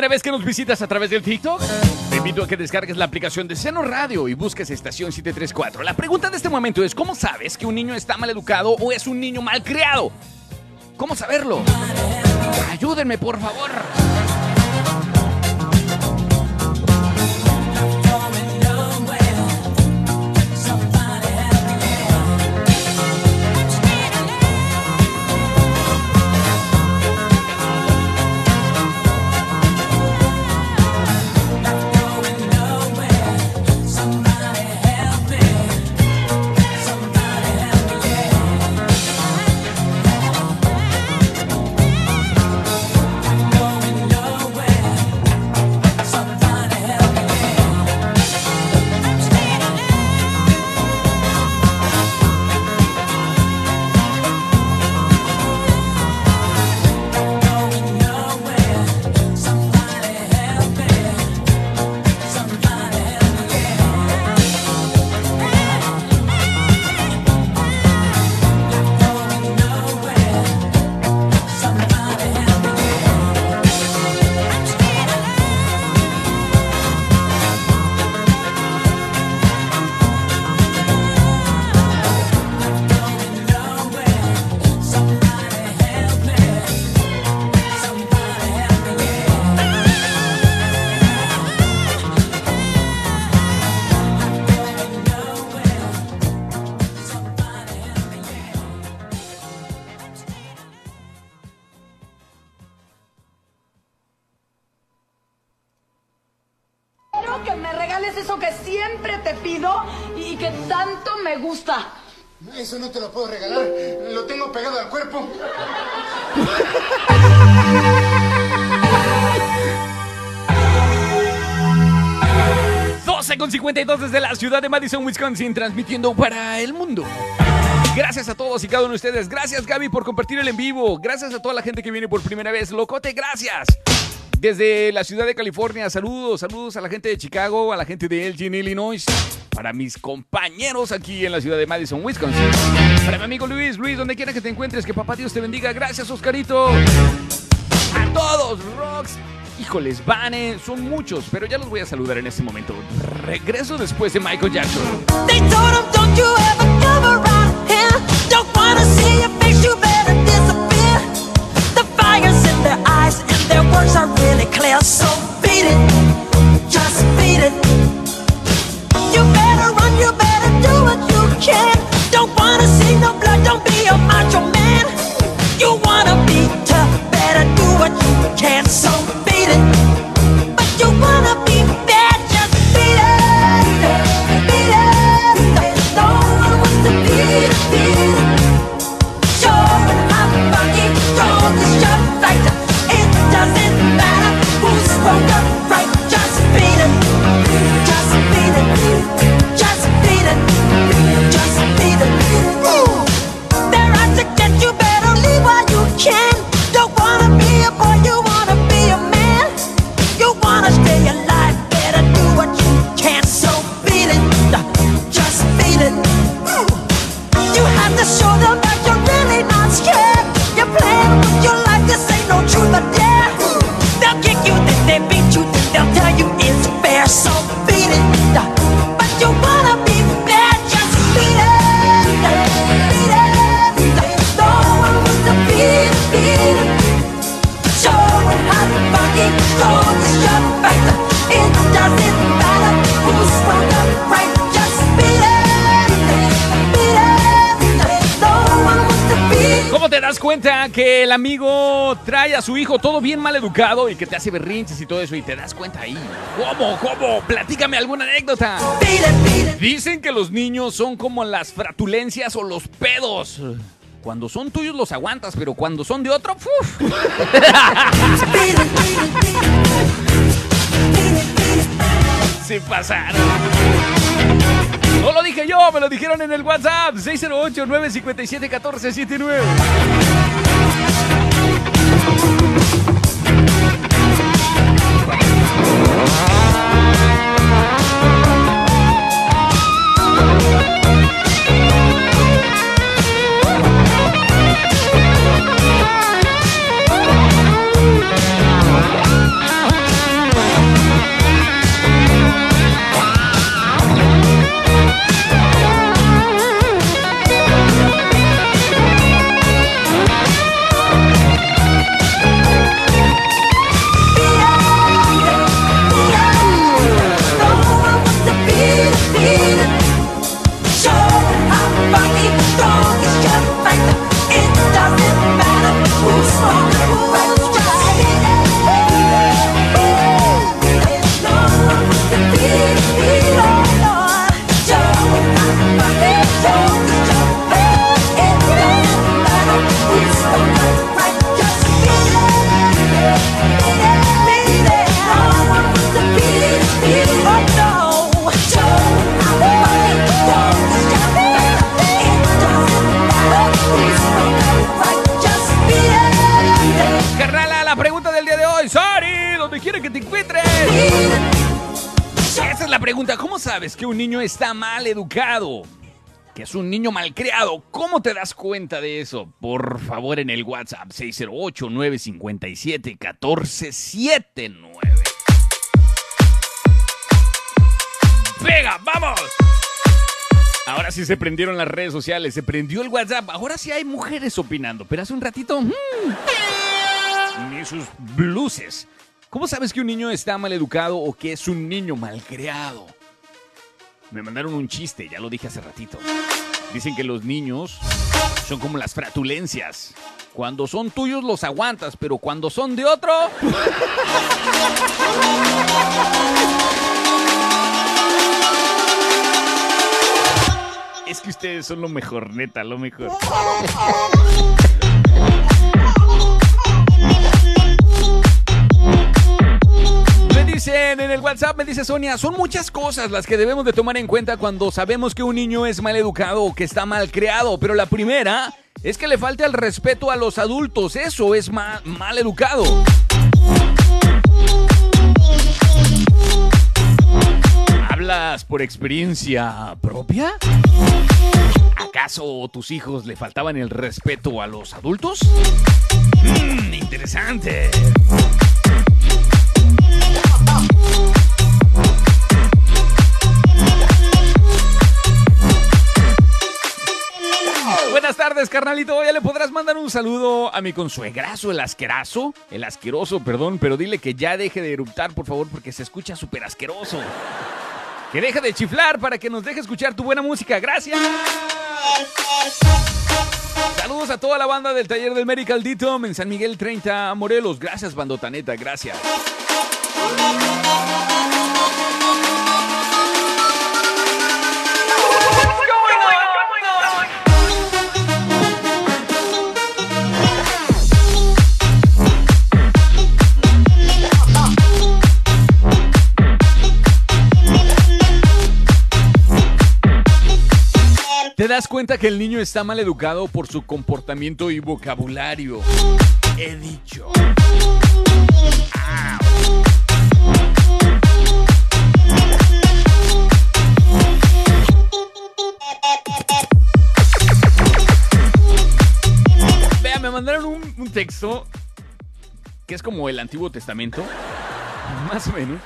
S2: Primera vez que nos visitas a través del TikTok, te invito a que descargues la aplicación de Seno Radio y busques Estación 734. La pregunta de este momento es, ¿cómo sabes que un niño está mal educado o es un niño mal criado? ¿Cómo saberlo? Ayúdenme, por favor. Ciudad de Madison, Wisconsin, transmitiendo para el mundo. Gracias a todos y cada uno de ustedes. Gracias, Gaby, por compartir el en vivo. Gracias a toda la gente que viene por primera vez. Locote, gracias. Desde la ciudad de California, saludos, saludos a la gente de Chicago, a la gente de Elgin, Illinois, para mis compañeros aquí en la ciudad de Madison, Wisconsin. Para mi amigo Luis, Luis, donde quiera que te encuentres, que papá Dios te bendiga. Gracias, Oscarito. A todos, Rocks. Híjoles, Vane, son muchos, pero ya los voy a saludar en este momento. Regreso después de Michael Jackson.
S16: So it,
S2: que el amigo trae a su hijo todo bien mal educado y que te hace berrinches y todo eso y te das cuenta ahí? ¿Cómo? ¿Cómo? Platícame alguna anécdota. Dicen que los niños son como las fratulencias o los pedos. Cuando son tuyos los aguantas, pero cuando son de otro, ¡fuf! *laughs* Se pasaron. No lo dije yo, me lo dijeron en el WhatsApp 608-957-1479. Carnala, está mal educado? Que es un niño malcriado. ¿Cómo te das cuenta de eso? Por favor, en el WhatsApp 608-957-1479. ¡Pega! ¡Vamos! Ahora sí se prendieron las redes sociales, se prendió el WhatsApp. Ahora sí hay mujeres opinando, pero hace un ratito. mm, ni sus bluses. ¿Cómo sabes que un niño está mal educado o que es un niño malcriado? Me mandaron un chiste, ya lo dije hace ratito. Dicen que los niños son como las fratulencias. Cuando son tuyos los aguantas, pero cuando son de otro... Es que ustedes son lo mejor, neta, lo mejor. *laughs* dicen en el WhatsApp, me dice Sonia, son muchas cosas las que debemos de tomar en cuenta cuando sabemos que un niño es mal educado o que está mal creado, pero la primera es que le falta el respeto a los adultos, eso es ma- mal educado. ¿Hablas por experiencia propia? ¿Acaso tus hijos le faltaban el respeto a los adultos? Mmm, interesante. Tardes, carnalito. Ya le podrás mandar un saludo a mi consuegrazo, el asquerazo. El asqueroso, perdón, pero dile que ya deje de eruptar, por favor, porque se escucha súper asqueroso. Que deje de chiflar para que nos deje escuchar tu buena música. Gracias. Saludos a toda la banda del taller del Medical Ditom en San Miguel 30 Morelos. Gracias, bandotaneta. Gracias. Te das cuenta que el niño está mal educado por su comportamiento y vocabulario. He dicho. Vea, me mandaron un, texto que es como el Antiguo Testamento, *laughs* más o menos.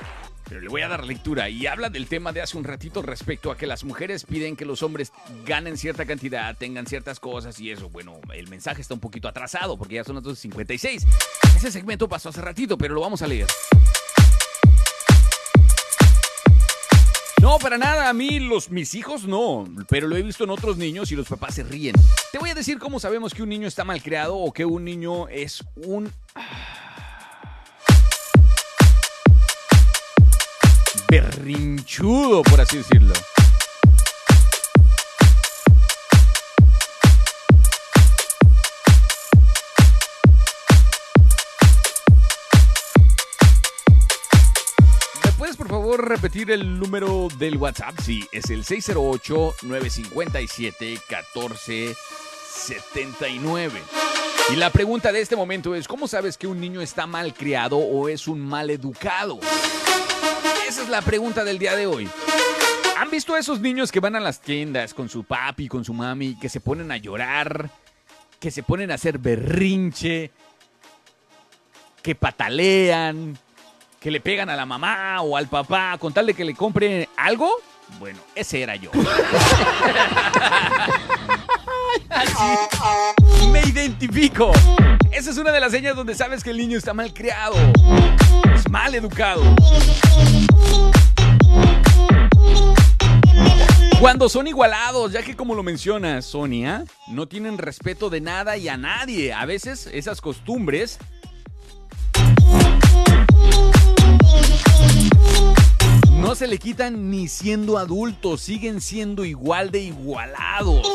S2: Pero le voy a dar lectura y habla del tema de hace un ratito respecto a que las mujeres piden que los hombres ganen cierta cantidad, tengan ciertas cosas y eso. Bueno, el mensaje está un poquito atrasado porque ya son las 12.56. Ese segmento pasó hace ratito, pero lo vamos a leer. No, para nada, a mí los mis hijos no, pero lo he visto en otros niños y los papás se ríen. Te voy a decir cómo sabemos que un niño está mal creado o que un niño es un berrinchudo, por así decirlo. ¿Me puedes por favor repetir el número del WhatsApp? Sí, es el 608-957-1479. Y la pregunta de este momento es, ¿cómo sabes que un niño está mal criado o es un mal educado? La pregunta del día de hoy. ¿Han visto a esos niños que van a las tiendas con su papi, con su mami, que se ponen a llorar, que se ponen a hacer berrinche, que patalean, que le pegan a la mamá o al papá con tal de que le compren algo? Bueno, ese era yo. Así *laughs* *laughs* me identifico. Esa es una de las señas donde sabes que el niño está mal criado, es mal educado. Cuando son igualados, ya que como lo menciona Sonia, no tienen respeto de nada y a nadie. A veces esas costumbres no se le quitan ni siendo adultos, siguen siendo igual de igualados.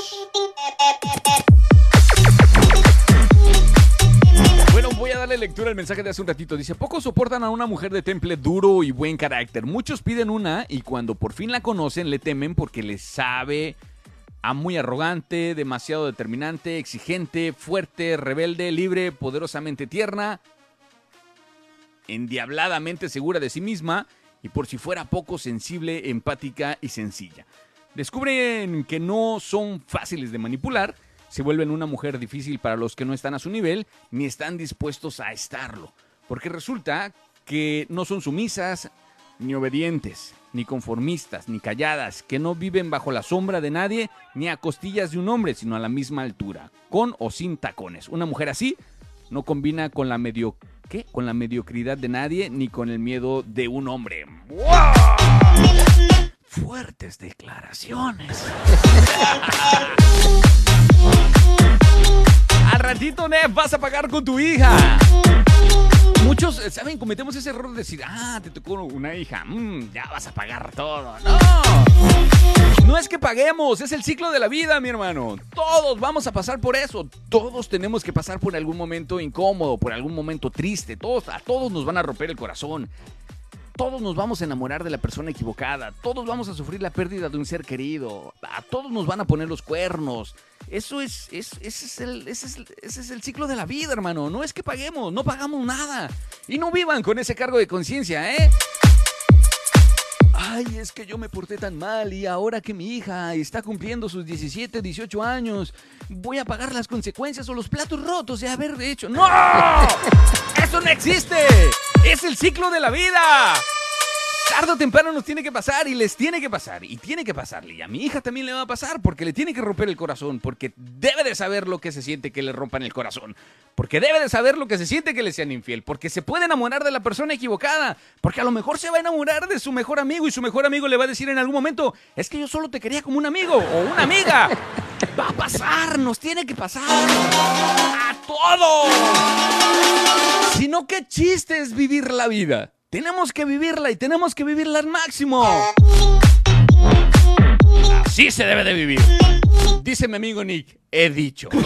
S2: Voy a darle lectura al mensaje de hace un ratito. Dice, pocos soportan a una mujer de temple duro y buen carácter. Muchos piden una y cuando por fin la conocen le temen porque les sabe a muy arrogante, demasiado determinante, exigente, fuerte, rebelde, libre, poderosamente tierna, endiabladamente segura de sí misma y por si fuera poco sensible, empática y sencilla. Descubren que no son fáciles de manipular, se vuelven una mujer difícil para los que no están a su nivel ni están dispuestos a estarlo, porque resulta que no son sumisas ni obedientes, ni conformistas, ni calladas, que no viven bajo la sombra de nadie ni a costillas de un hombre, sino a la misma altura, con o sin tacones. Una mujer así no combina con la medio ¿qué? Con la mediocridad de nadie ni con el miedo de un hombre. Fuertes declaraciones. *laughs* Al ratito, Nef, vas a pagar con tu hija. Muchos, eh, ¿saben? Cometemos ese error de decir, ah, te tocó una hija, mm, ya vas a pagar todo. No, no es que paguemos, es el ciclo de la vida, mi hermano. Todos vamos a pasar por eso. Todos tenemos que pasar por algún momento incómodo, por algún momento triste. Todos, a todos nos van a romper el corazón. Todos nos vamos a enamorar de la persona equivocada. Todos vamos a sufrir la pérdida de un ser querido. A todos nos van a poner los cuernos. Eso es, es- ese, es el, ese, es, ese es el ciclo de la vida, hermano. No es que paguemos, no pagamos nada. Y no vivan con ese cargo de conciencia, ¿eh? Ay, es que yo me porté tan mal y ahora que mi hija está cumpliendo sus 17, 18 años, voy a pagar las consecuencias o los platos rotos de haber hecho. ¡No! *laughs* ¡Eso no existe! ¡Es el ciclo de la vida! Tarde o temprano nos tiene que pasar y les tiene que pasar y tiene que pasarle. Y a mi hija también le va a pasar porque le tiene que romper el corazón, porque debe de saber lo que se siente que le rompan el corazón, porque debe de saber lo que se siente que le sean infiel, porque se puede enamorar de la persona equivocada, porque a lo mejor se va a enamorar de su mejor amigo y su mejor amigo le va a decir en algún momento, es que yo solo te quería como un amigo o una amiga. *laughs* Va a pasar, nos tiene que pasar a todos. Si no, qué chiste es vivir la vida. Tenemos que vivirla y tenemos que vivirla al máximo. Así se debe de vivir. Dice mi amigo Nick, he dicho. *laughs*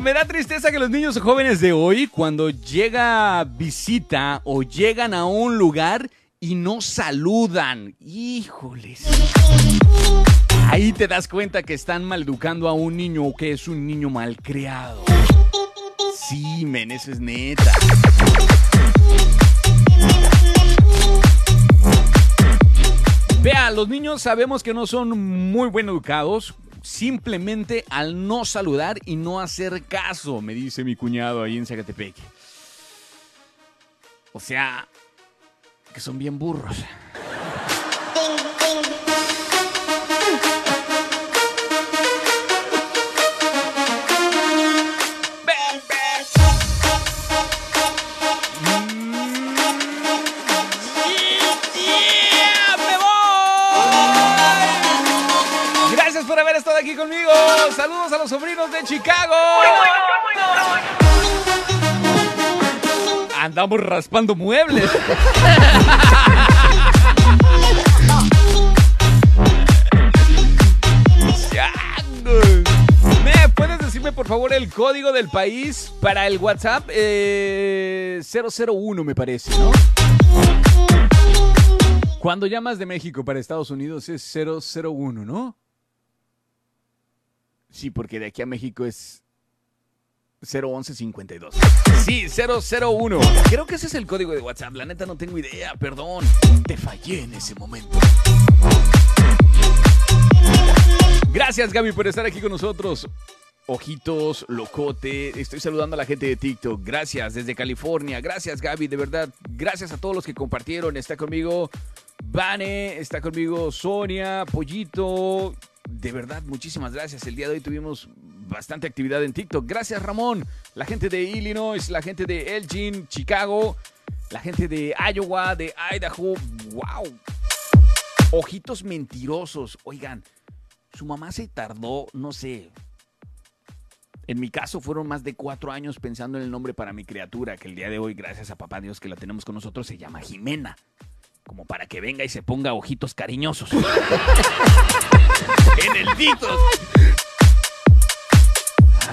S2: Me da tristeza que los niños jóvenes de hoy, cuando llega visita o llegan a un lugar y no saludan. Híjoles. Ahí te das cuenta que están maleducando a un niño o que es un niño malcriado. Sí, men, es neta. Vea, los niños sabemos que no son muy bien educados simplemente al no saludar y no hacer caso, me dice mi cuñado ahí en Zacatepec. O sea, que son bien burros. Gracias por haber estado aquí conmigo. Saludos a los sobrinos de Chicago. Andamos raspando muebles. Changos. ¿Me puedes decirme por favor el código del país para el WhatsApp? Eh, 001 me parece, ¿no? Cuando llamas de México para Estados Unidos es 001, ¿no? Sí, porque de aquí a México es 01152. Sí, 001. Creo que ese es el código de WhatsApp. La neta no tengo idea, perdón. Te fallé en ese momento. Gracias, Gaby, por estar aquí con nosotros. Ojitos, locote. Estoy saludando a la gente de TikTok. Gracias desde California. Gracias, Gaby, de verdad. Gracias a todos los que compartieron. Está conmigo Vane, está conmigo Sonia, Pollito. De verdad, muchísimas gracias. El día de hoy tuvimos bastante actividad en TikTok. Gracias, Ramón. La gente de Illinois, la gente de Elgin, Chicago, la gente de Iowa, de Idaho. ¡Wow! Ojitos mentirosos. Oigan, su mamá se tardó, no sé. En mi caso fueron más de cuatro años pensando en el nombre para mi criatura, que el día de hoy, gracias a papá Dios que la tenemos con nosotros, se llama Jimena. Como para que venga y se ponga ojitos cariñosos. *laughs* en el TikTok.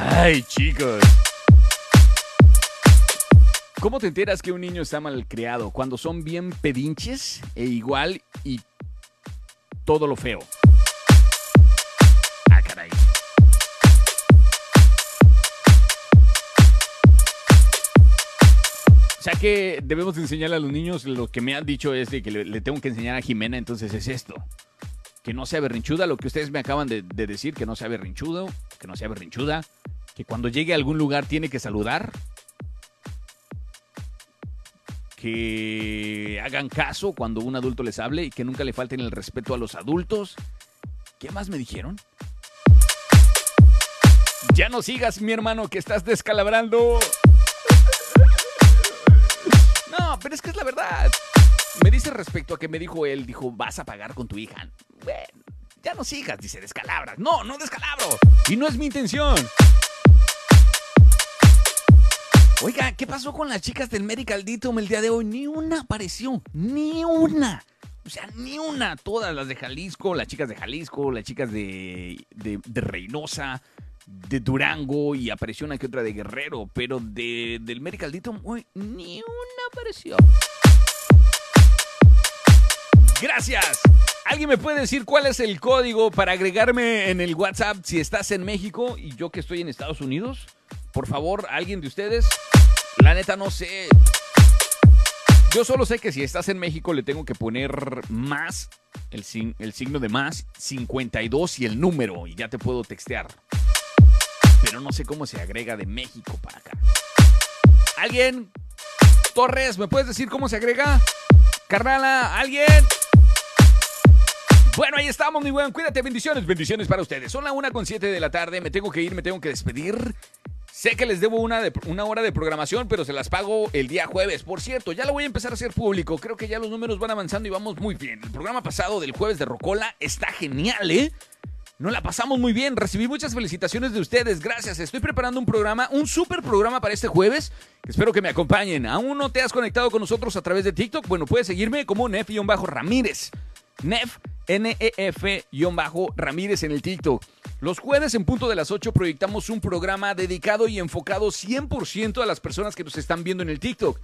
S2: Ay, chicos. ¿Cómo te enteras que un niño está mal criado? Cuando son bien pedinches e igual y todo lo feo. Ah, caray. O sea que debemos de enseñarle a los niños, lo que me han dicho es de que le, le tengo que enseñar a Jimena, entonces es esto. Que no sea berrinchuda, lo que ustedes me acaban de, de decir, que no sea berrinchudo, que no sea berrinchuda, que cuando llegue a algún lugar tiene que saludar, que hagan caso cuando un adulto les hable y que nunca le falten el respeto a los adultos. ¿Qué más me dijeron? Ya no sigas, mi hermano, que estás descalabrando. No, pero es que es la verdad. Me dice respecto a que me dijo él, dijo, vas a pagar con tu hija. Bueno, ya no sigas, dice, descalabras. No, no descalabro. Y no es mi intención. Oiga, ¿qué pasó con las chicas del Medical Ditum el día de hoy? Ni una apareció, ni una. O sea, ni una. Todas las de Jalisco, las chicas de Jalisco, las chicas de, de, de Reynosa, de Durango y apareció una que otra de Guerrero, pero de, del Medical Ditum, uy, ni una apareció. Gracias. ¿Alguien me puede decir cuál es el código para agregarme en el WhatsApp si estás en México y yo que estoy en Estados Unidos? Por favor, alguien de ustedes. La neta no sé. Yo solo sé que si estás en México le tengo que poner más, el, el signo de más, 52 y el número, y ya te puedo textear. Pero no sé cómo se agrega de México para acá. ¿Alguien? Torres, ¿me puedes decir cómo se agrega? Carnala, ¿alguien? Bueno, ahí estamos, mi buen. Cuídate, bendiciones, bendiciones para ustedes. Son la una con siete de la tarde, me tengo que ir, me tengo que despedir. Sé que les debo una, de- una hora de programación, pero se las pago el día jueves. Por cierto, ya lo voy a empezar a hacer público. Creo que ya los números van avanzando y vamos muy bien. El programa pasado del jueves de Rocola está genial, ¿eh? Nos la pasamos muy bien, recibí muchas felicitaciones de ustedes, gracias. Estoy preparando un programa, un super programa para este jueves, espero que me acompañen. ¿Aún no te has conectado con nosotros a través de TikTok? Bueno, puedes seguirme como Nef-Ramírez. Nef, N-E-F-Ramírez en el TikTok. Los jueves en punto de las 8 proyectamos un programa dedicado y enfocado 100% a las personas que nos están viendo en el TikTok.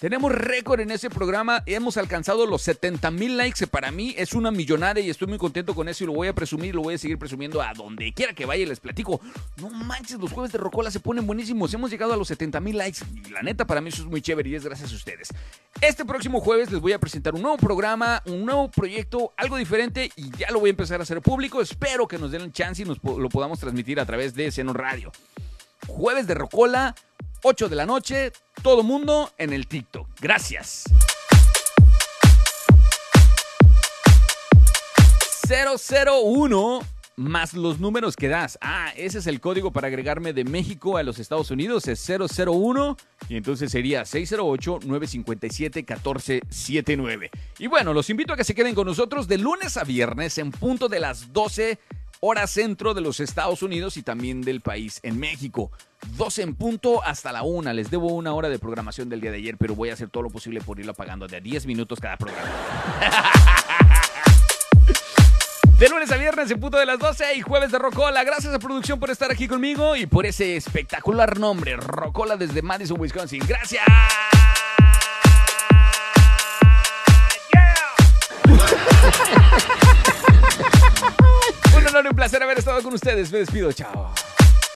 S2: Tenemos récord en ese programa, hemos alcanzado los 70 mil likes, para mí es una millonada y estoy muy contento con eso y lo voy a presumir y lo voy a seguir presumiendo a donde quiera que vaya les platico. No manches, los jueves de Rocola se ponen buenísimos, hemos llegado a los 70 mil likes y la neta para mí eso es muy chévere y es gracias a ustedes. Este próximo jueves les voy a presentar un nuevo programa, un nuevo proyecto, algo diferente y ya lo voy a empezar a hacer público, espero que nos den chance y nos lo podamos transmitir a través de Seno Radio. Jueves de Rocola, 8 de la noche, todo mundo en el TikTok. Gracias. 001 más los números que das. Ah, ese es el código para agregarme de México a los Estados Unidos. Es 001 y entonces sería 608-957-1479. Y bueno, los invito a que se queden con nosotros de lunes a viernes en punto de las 12 hora centro de los Estados Unidos y también del país en México. 12 en punto hasta la 1. Les debo una hora de programación del día de ayer, pero voy a hacer todo lo posible por irlo apagando de a 10 minutos cada programa. *laughs* De lunes a viernes en punto de las 12 y jueves de Rocola. Gracias a producción por estar aquí conmigo y por ese espectacular nombre, Rocola desde Madison, Wisconsin. Gracias. *laughs* Un honor y un placer haber estado con ustedes. Me despido. Chao.